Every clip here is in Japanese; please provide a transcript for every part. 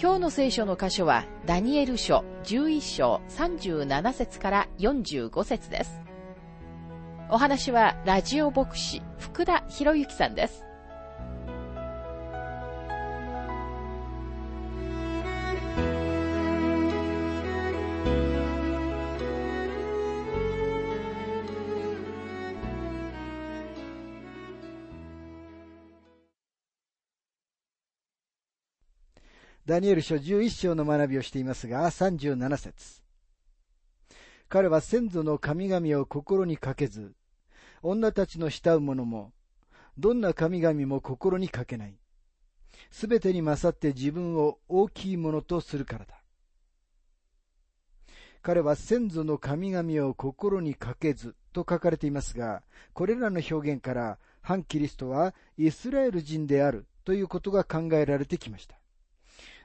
今日の聖書の箇所は、ダニエル書11章37節から45節です。お話は、ラジオ牧師、福田博之さんです。ダニエル書11章の学びをしていますが、37節彼は先祖の神々を心にかけず、女たちの慕う者も、どんな神々も心にかけない。すべてに勝って自分を大きいものとするからだ。彼は先祖の神々を心にかけずと書かれていますが、これらの表現から反キリストはイスラエル人であるということが考えられてきました。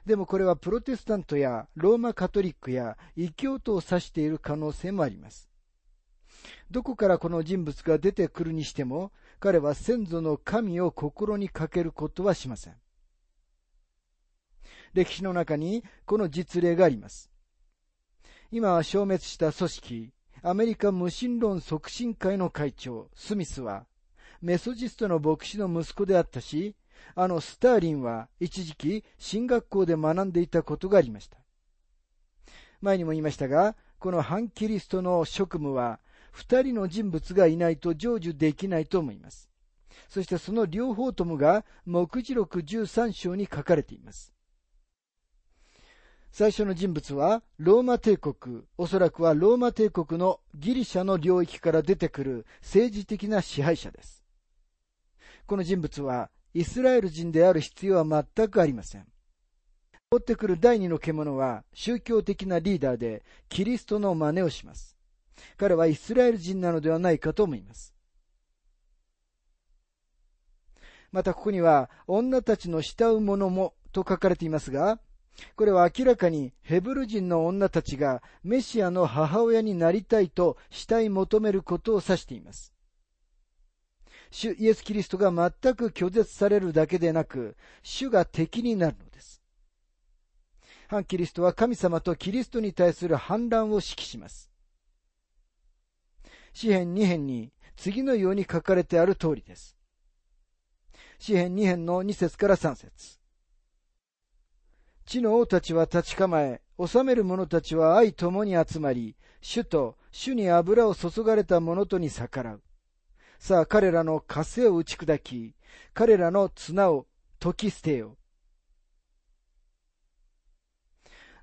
でもこれはプロテスタントやローマカトリックや異教徒を指している可能性もあります。どこからこの人物が出てくるにしても、彼は先祖の神を心にかけることはしません。歴史の中にこの実例があります。今は消滅した組織、アメリカ無神論促進会の会長、スミスは、メソジストの牧師の息子であったし、あのスターリンは一時期進学校で学んでいたことがありました。前にも言いましたが、この反キリストの職務は、二人の人物がいないと成就できないと思います。そしてその両方ともが、目次録13章に書かれています。最初の人物は、ローマ帝国、おそらくはローマ帝国のギリシャの領域から出てくる政治的な支配者です。この人物は、イスラエル人である必要は全くありません。追ってくる第二の獣は宗教的なリーダーでキリストの真似をします。彼はイスラエル人なのではないかと思います。またここには女たちの慕う者もと書かれていますが、これは明らかにヘブル人の女たちがメシアの母親になりたいと慕い求めることを指しています。主イエス・キリストが全く拒絶されるだけでなく、主が敵になるのです。反キリストは神様とキリストに対する反乱を指揮します。詩編2編に次のように書かれてある通りです。詩編2編の2節から3節地の王たちは立ち構え、治める者たちは愛ともに集まり、主と主に油を注がれた者とに逆らう。さあ彼らの枷を打ち砕き、彼らの綱を解き捨てよ。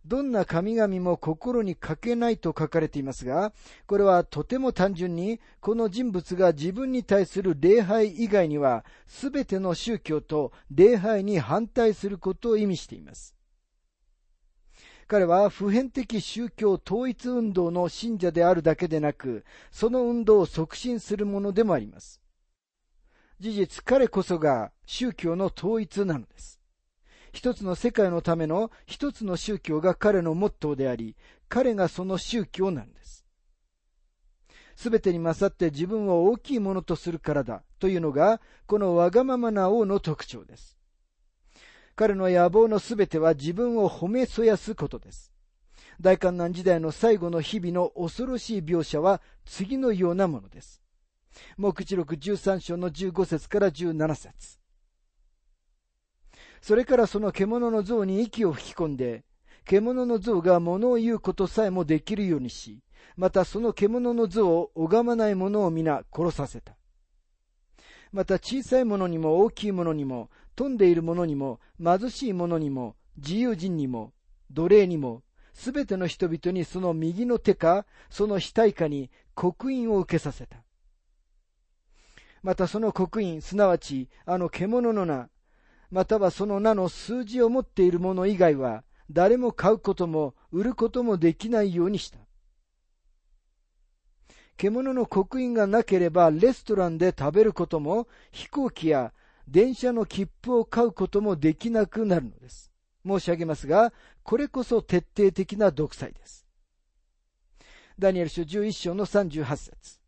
どんな神々も心にかけないと書かれていますが、これはとても単純に、この人物が自分に対する礼拝以外には、すべての宗教と礼拝に反対することを意味しています。彼は普遍的宗教統一運動の信者であるだけでなく、その運動を促進するものでもあります。事実、彼こそが宗教の統一なのです。一つの世界のための一つの宗教が彼のモットーであり、彼がその宗教なんです。すべてに勝って自分を大きいものとするからだというのが、このわがままな王の特徴です。彼の野望のすべては自分を褒めそやすことです。大観難時代の最後の日々の恐ろしい描写は次のようなものです。目次録13章の15節から17節それからその獣の像に息を吹き込んで、獣の像が物を言うことさえもできるようにし、またその獣の像を拝まない者を皆殺させた。また小さいものにも大きいものにも富んでいる者にも、貧しい者にも、自由人にも、奴隷にも、すべての人々にその右の手か、その額かに刻印を受けさせた。またその刻印、すなわち、あの獣の名、またはその名の数字を持っている者以外は、誰も買うことも売ることもできないようにした。獣の刻印がなければレストランで食べることも飛行機や電車の切符を買うこともできなくなるのです。申し上げますが、これこそ徹底的な独裁です。ダニエル書11章の38節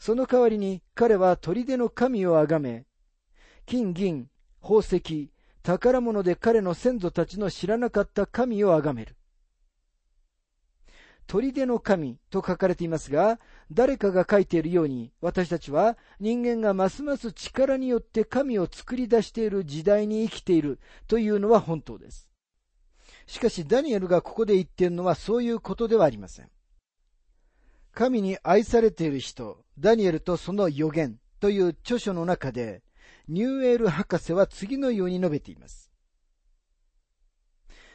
その代わりに彼は砦の神をあがめ、金銀、宝石、宝物で彼の先祖たちの知らなかった神をあがめる。砦の神と書かれていますが、誰かが書いているように、私たちは人間がますます力によって神を作り出している時代に生きているというのは本当です。しかしダニエルがここで言っているのはそういうことではありません。神に愛されている人、ダニエルとその予言という著書の中で、ニューエール博士は次のように述べています。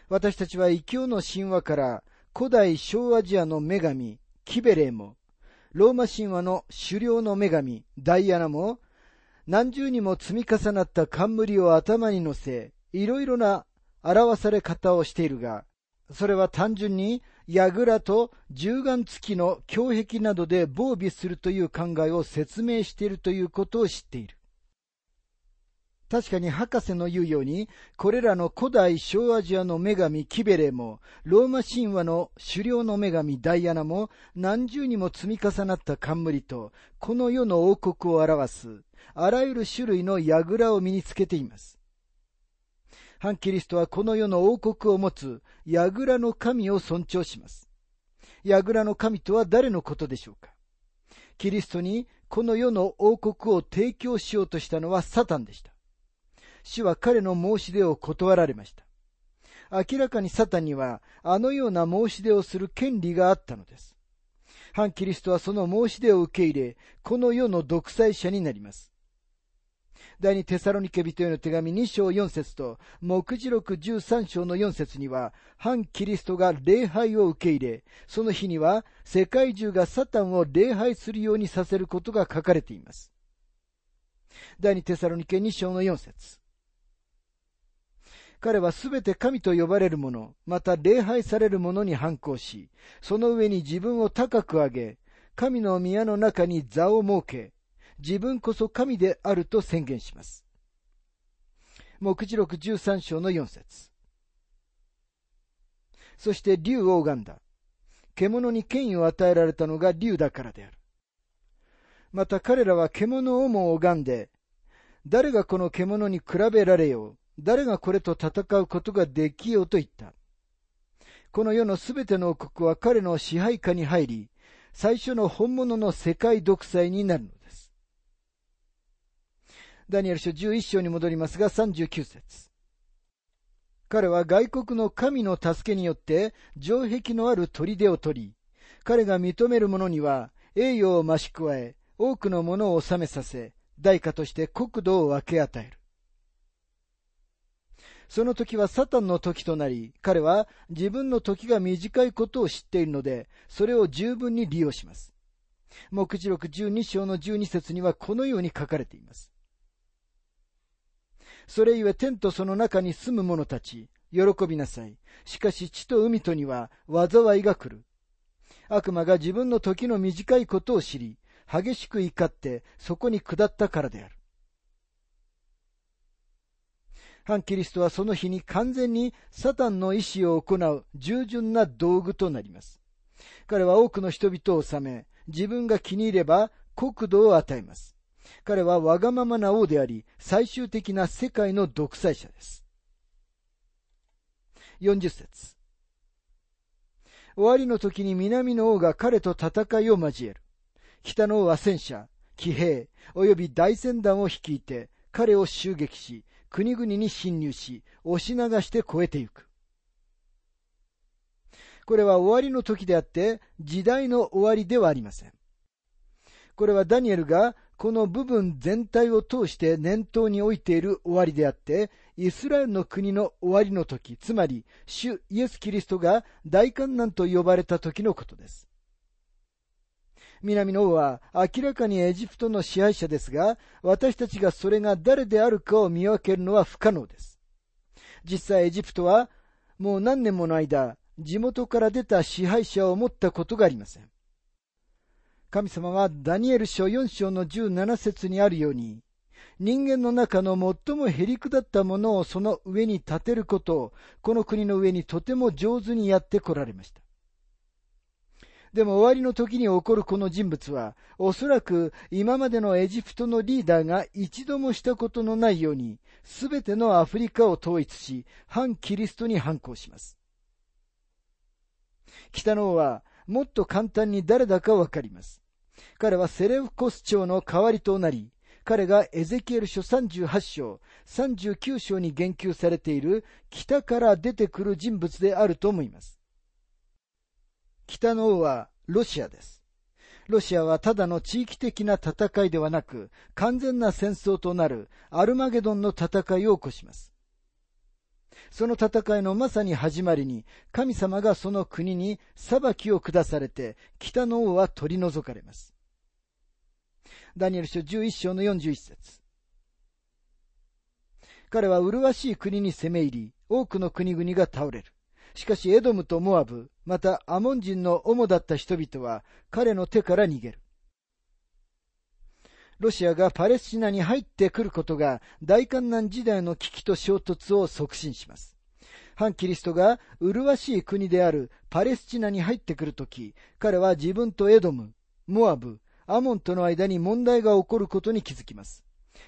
私たちは異教の神話から古代小アジアの女神、キベレーも、ローマ神話の狩猟の女神、ダイアナも、何重にも積み重なった冠を頭に乗せ、いろいろな表され方をしているが、それは単純に櫓と十眼付きの胸壁などで防備するという考えを説明しているということを知っている。確かに博士の言うように、これらの古代小アジアの女神キベレも、ローマ神話の狩猟の女神ダイアナも、何重にも積み重なった冠と、この世の王国を表す、あらゆる種類の櫓を身につけています。反キリストはこの世の王国を持つ櫓の神を尊重します。櫓の神とは誰のことでしょうかキリストにこの世の王国を提供しようとしたのはサタンでした。主は彼の申し出を断られました。明らかにサタンにはあのような申し出をする権利があったのです。反キリストはその申し出を受け入れ、この世の独裁者になります。第二テサロニケ人への手紙2章4節と、目次録13章の4節には、反キリストが礼拝を受け入れ、その日には世界中がサタンを礼拝するようにさせることが書かれています。第二テサロニケ2章の4節彼はすべて神と呼ばれるもの、また礼拝されるものに反抗し、その上に自分を高く上げ、神の宮の中に座を設け、自分こそ神であると宣言します。目次録13章の4節そして竜を拝んだ。獣に権威を与えられたのが竜だからである。また彼らは獣をも拝んで、誰がこの獣に比べられよう、誰がこれと戦うことができようと言った。この世のすべての王国は彼の支配下に入り、最初の本物の世界独裁になるのです。ダニエル書11章に戻りますが39節彼は外国の神の助けによって城壁のある砦を取り、彼が認める者には栄誉を増し加え、多くのものを収めさせ、代価として国土を分け与える。その時はサタンの時となり、彼は自分の時が短いことを知っているので、それを十分に利用します。目次録12章の12節にはこのように書かれています。それゆえ天とその中に住む者たち、喜びなさい。しかし地と海とには災いが来る。悪魔が自分の時の短いことを知り、激しく怒ってそこに下ったからである。反キリストはその日に完全にサタンの意志を行う従順な道具となります。彼は多くの人々を治め、自分が気に入れば国土を与えます。彼はわがままな王であり、最終的な世界の独裁者です。40節終わりの時に南の王が彼と戦いを交える。北の王は戦車、騎兵、及び大船団を率いて、彼を襲撃し、国々に侵入し、押し流して越えてゆく。これは終わりの時であって、時代の終わりではありません。これはダニエルがこの部分全体を通して念頭に置いている終わりであって、イスラエルの国の終わりの時、つまり、主イエス・キリストが大観難と呼ばれた時のことです。南の王は明らかにエジプトの支配者ですが、私たちがそれが誰であるかを見分けるのは不可能です。実際エジプトはもう何年もの間、地元から出た支配者を持ったことがありません。神様はダニエル書4章の17節にあるように、人間の中の最もへりくだったものをその上に立てることを、この国の上にとても上手にやってこられました。でも終わりの時に起こるこの人物は、おそらく今までのエジプトのリーダーが一度もしたことのないように、すべてのアフリカを統一し、反キリストに反抗します。北の王は、もっと簡単に誰だかわかります。彼はセレフコス朝の代わりとなり、彼がエゼキエル書38章、39章に言及されている北から出てくる人物であると思います。北の王はロシアです。ロシアはただの地域的な戦いではなく、完全な戦争となるアルマゲドンの戦いを起こします。その戦いのまさに始まりに、神様がその国に裁きを下されて、北の王は取り除かれます。ダニエル書11章の41節彼は麗しい国に攻め入り、多くの国々が倒れる。しかしエドムとモアブ、またアモン人の主だった人々は彼の手から逃げる。ロシアがパレスチナに入ってくることが大観難時代の危機と衝突を促進します。反キリストが麗しい国であるパレスチナに入ってくるとき、彼は自分とエドム、モアブ、アモンとの間に問題が起こることに気づきます。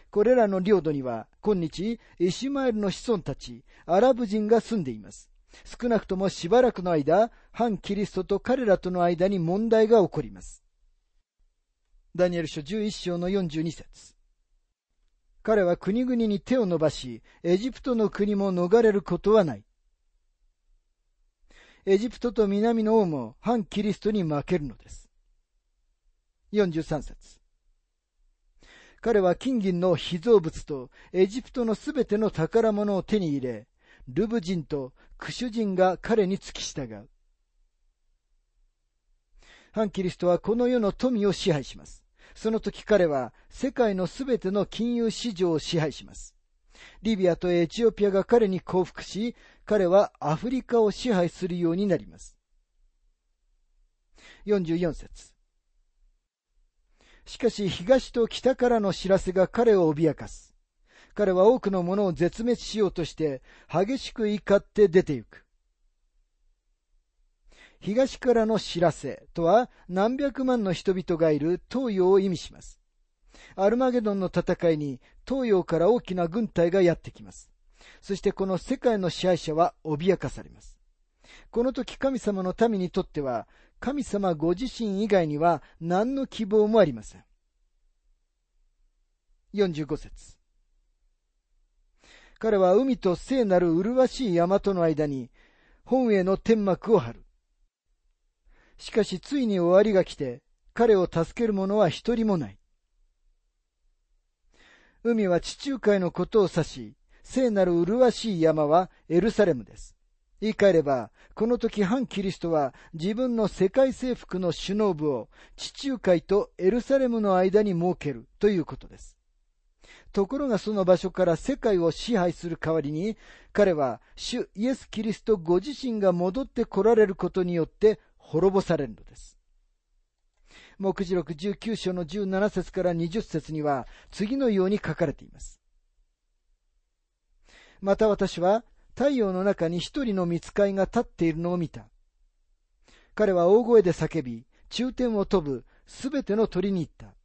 これらの領土には、今日、イシュマエルの子孫たち、アラブ人が住んでいます。少なくともしばらくの間、反キリストと彼らとの間に問題が起こります。ダニエル書11章の42節彼は国々に手を伸ばし、エジプトの国も逃れることはない。エジプトと南の王も反キリストに負けるのです。43節彼は金銀の被造物とエジプトのすべての宝物を手に入れ、ルブ人とクシュ人が彼に付き従う。反キリストはこの世の富を支配します。その時彼は世界のすべての金融市場を支配します。リビアとエチオピアが彼に降伏し、彼はアフリカを支配するようになります。44節しかし東と北からの知らせが彼を脅かす。彼は多くのものを絶滅しようとして激しく怒って出て行く。東からの知らせとは何百万の人々がいる東洋を意味します。アルマゲドンの戦いに東洋から大きな軍隊がやってきます。そしてこの世界の支配者は脅かされます。この時神様の民にとっては神様ご自身以外には何の希望もありません。45節彼は海と聖なる麗しい山との間に本への天幕を張る。しかしついに終わりが来て、彼を助ける者は一人もない。海は地中海のことを指し、聖なる麗しい山はエルサレムです。言い換えれば、この時反キリストは自分の世界征服の首脳部を地中海とエルサレムの間に設けるということです。ところがその場所から世界を支配する代わりに、彼は主イエス・キリストご自身が戻って来られることによって滅ぼされるのです。目次録19章の17節から20節には次のように書かれています。また私は太陽の中に一人の見つかいが立っているのを見た。彼は大声で叫び、中天を飛ぶすべての鳥に言った。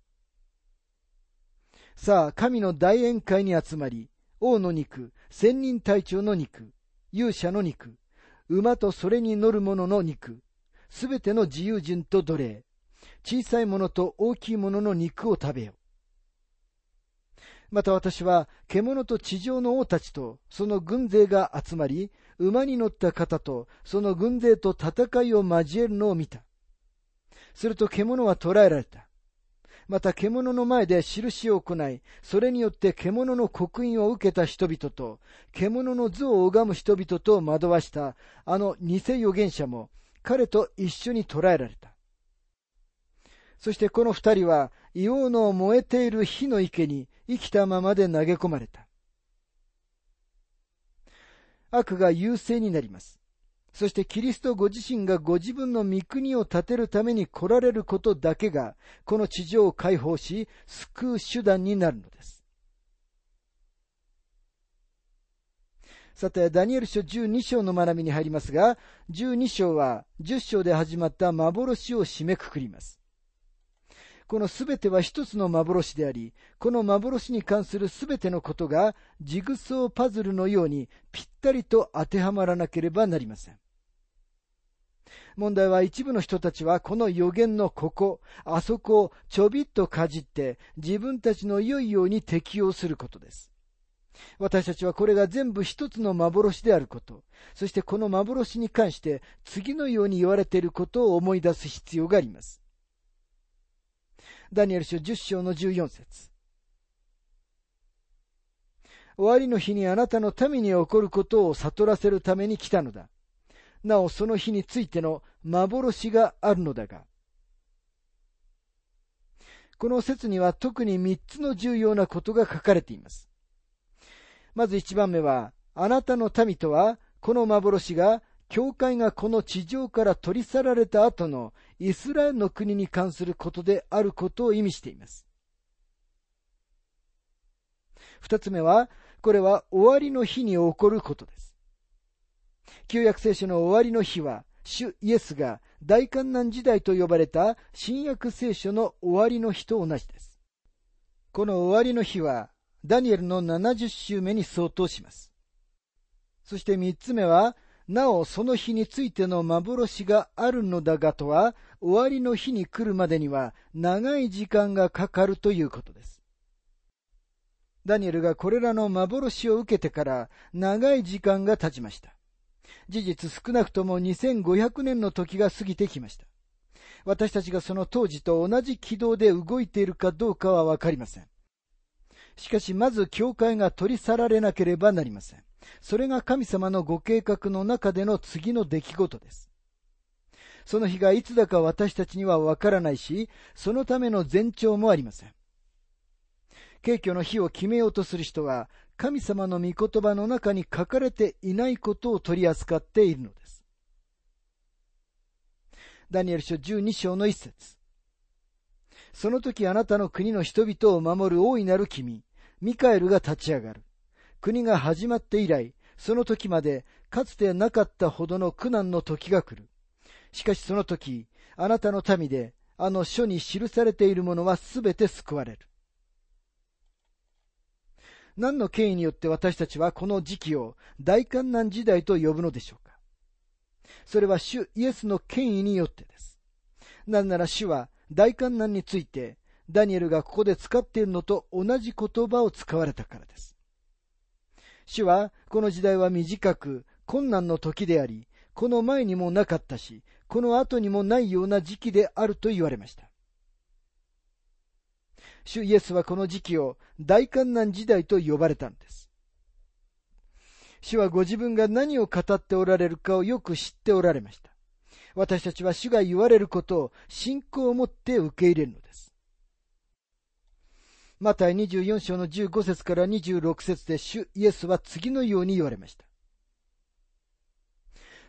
さあ、神の大宴会に集まり、王の肉、千人隊長の肉、勇者の肉、馬とそれに乗る者の肉、すべての自由人と奴隷、小さいものと大きいものの肉を食べよ。また私は獣と地上の王たちとその軍勢が集まり、馬に乗った方とその軍勢と戦いを交えるのを見た。すると獣は捕らえられた。また獣の前で印を行い、それによって獣の刻印を受けた人々と、獣の図を拝む人々と惑わしたあの偽預言者も、彼と一緒に捕らえられた。そしてこの二人は硫黄の燃えている火の池に生きたままで投げ込まれた。悪が優勢になります。そしてキリストご自身がご自分の御国を建てるために来られることだけが、この地上を解放し、救う手段になるのです。さて、ダニエル書12章の学びに入りますが、12章は10章で始まった幻を締めくくります。このすべては一つの幻であり、この幻に関するすべてのことがジグソーパズルのようにぴったりと当てはまらなければなりません。問題は一部の人たちはこの予言のここ、あそこをちょびっとかじって自分たちの良いように適用することです。私たちはこれが全部一つの幻であること、そしてこの幻に関して次のように言われていることを思い出す必要があります。ダニエル書10章の14節終わりの日にあなたの民に起こることを悟らせるために来たのだ。なおその日についての幻があるのだが、この説には特に三つの重要なことが書かれています。まず一番目は、あなたの民とは、この幻が、教会がこの地上から取り去られた後のイスラエルの国に関することであることを意味しています。二つ目は、これは終わりの日に起こることです。旧約聖書の終わりの日は、主イエスが大観難時代と呼ばれた新約聖書の終わりの日と同じです。この終わりの日は、ダニエルの70週目に相当します。そして三つ目は、なおその日についての幻があるのだがとは、終わりの日に来るまでには長い時間がかかるということです。ダニエルがこれらの幻を受けてから長い時間が経ちました。事実少なくとも2500年の時が過ぎてきました。私たちがその当時と同じ軌道で動いているかどうかはわかりません。しかしまず教会が取り去られなければなりません。それが神様のご計画の中での次の出来事です。その日がいつだか私たちにはわからないし、そのための前兆もありません。景挙の日を決めようとする人は、神様の御言葉の中に書かれていないことを取り扱っているのです。ダニエル書12章の一節その時あなたの国の人々を守る大いなる君、ミカエルが立ち上がる。国が始まって以来、その時までかつてなかったほどの苦難の時が来る。しかしその時、あなたの民で、あの書に記されているものはすべて救われる。何の権威によって私たちはこの時期を大観難時代と呼ぶのでしょうかそれは主イエスの権威によってです。なぜなら主は大観難についてダニエルがここで使っているのと同じ言葉を使われたからです。主はこの時代は短く困難の時であり、この前にもなかったし、この後にもないような時期であると言われました。主イエスはこの時期を大観難時代と呼ばれたんです。主はご自分が何を語っておられるかをよく知っておられました。私たちは主が言われることを信仰を持って受け入れるのです。マタイ24章の15節から26節で主イエスは次のように言われました。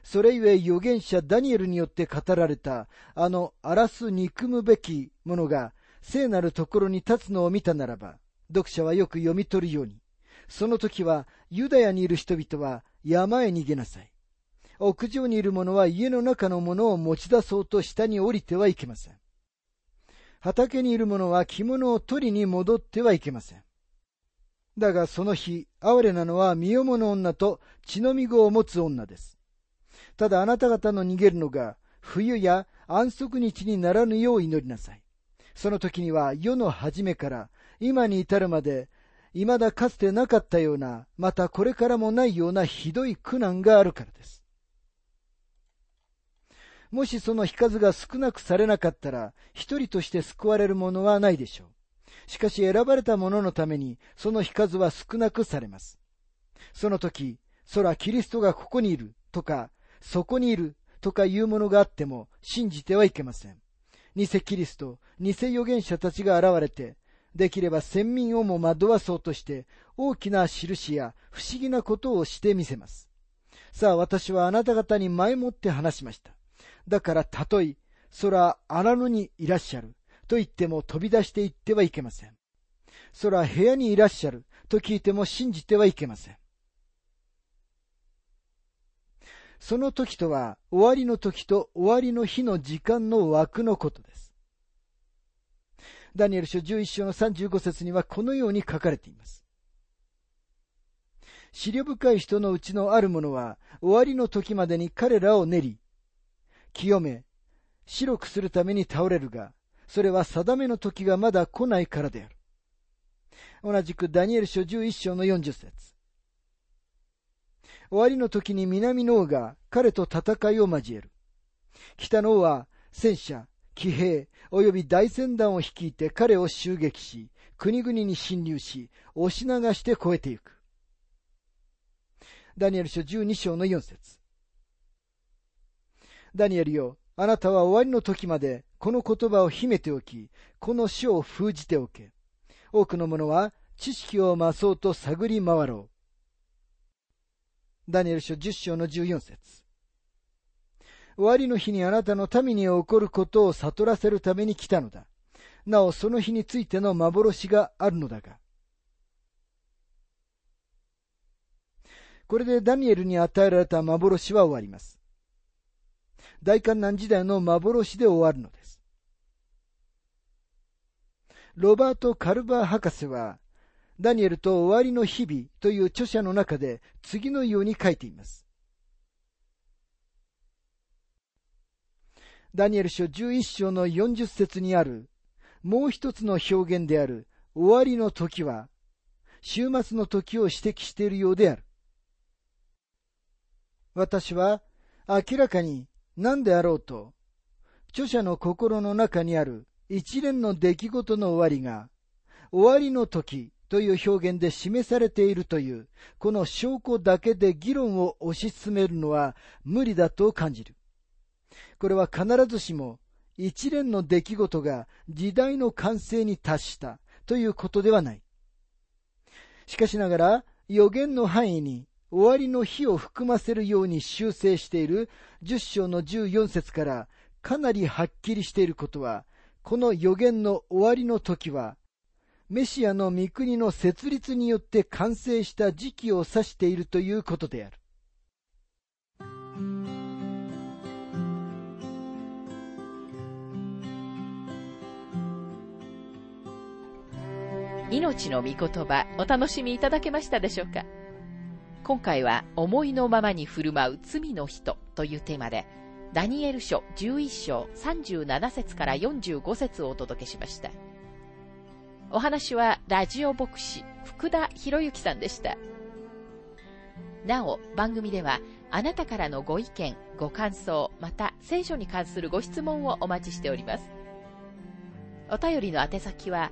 それゆえ預言者ダニエルによって語られたあの荒らす憎むべきものが聖なるところに立つのを見たならば、読者はよく読み取るように、その時はユダヤにいる人々は山へ逃げなさい。屋上にいる者は家の中のものを持ち出そうと下に降りてはいけません。畑にいる者は着物を取りに戻ってはいけません。だがその日、哀れなのは身重の女と血のみ子を持つ女です。ただあなた方の逃げるのが、冬や安息日にならぬよう祈りなさい。その時には世の初めから今に至るまで、未だかつてなかったような、またこれからもないようなひどい苦難があるからです。もしその日数が少なくされなかったら、一人として救われるものはないでしょう。しかし選ばれた者のために、その日数は少なくされます。その時、空キリストがここにいるとか、そこにいるとかいうものがあっても信じてはいけません。偽キリスト、偽預言者たちが現れて、できれば先民をも惑わそうとして、大きな印や不思議なことをしてみせます。さあ、私はあなた方に前もって話しました。だから、たとえ、空荒野にいらっしゃる、と言っても飛び出していってはいけません。空部屋にいらっしゃる、と聞いても信じてはいけません。その時とは、終わりの時と終わりの日の時間の枠のこと。ダニエル書11章の35節にはこのように書かれています。資料深い人のうちのある者は、終わりの時までに彼らを練り、清め、白くするために倒れるが、それは定めの時がまだ来ないからである。同じくダニエル書11章の40節終わりの時に南の王が彼と戦いを交える。北の王は戦車、騎兵、及び大船団を率いて彼を襲撃し、国々に侵入し、押し流して越えてゆく。ダニエル書12章の4節ダニエルよ、あなたは終わりの時までこの言葉を秘めておき、この書を封じておけ。多くの者は知識を増そうと探り回ろう。ダニエル書10章の14節終わりの日にあなたの民に起こることを悟らせるために来たのだ。なおその日についての幻があるのだが。これでダニエルに与えられた幻は終わります。大観難時代の幻で終わるのです。ロバート・カルバー博士は、ダニエルと終わりの日々という著者の中で次のように書いています。ダニエル書11章の40節にあるもう一つの表現である終わりの時は終末の時を指摘しているようである。私は明らかに何であろうと著者の心の中にある一連の出来事の終わりが終わりの時という表現で示されているという、この証拠だけで議論を推し進めるのは無理だと感じる。これは必ずしも一連の出来事が時代の完成に達したということではない。しかしながら予言の範囲に終わりの日を含ませるように修正している10章の14節からかなりはっきりしていることは、この予言の終わりの時はメシアの御国の設立によって完成した時期を指しているということである。命の御言葉お楽しみいただけましたでしょうか？今回は思いのままに振る舞う罪の人というテーマでダニエル書11章37節から45節をお届けしました。お話はラジオ牧師福田博之さんでした。なお、番組ではあなたからのご意見、ご感想、また聖書に関するご質問をお待ちしております。お便りの宛先は、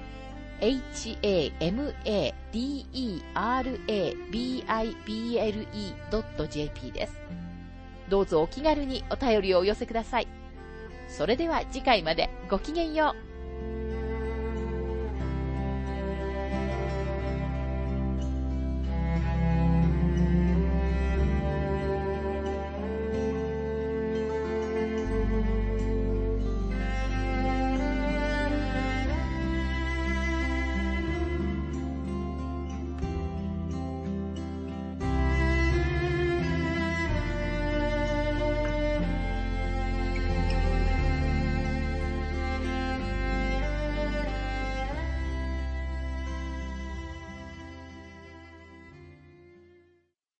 hamaderabible.jp です。どうぞお気軽にお便りをお寄せください。それでは次回までごきげんよう。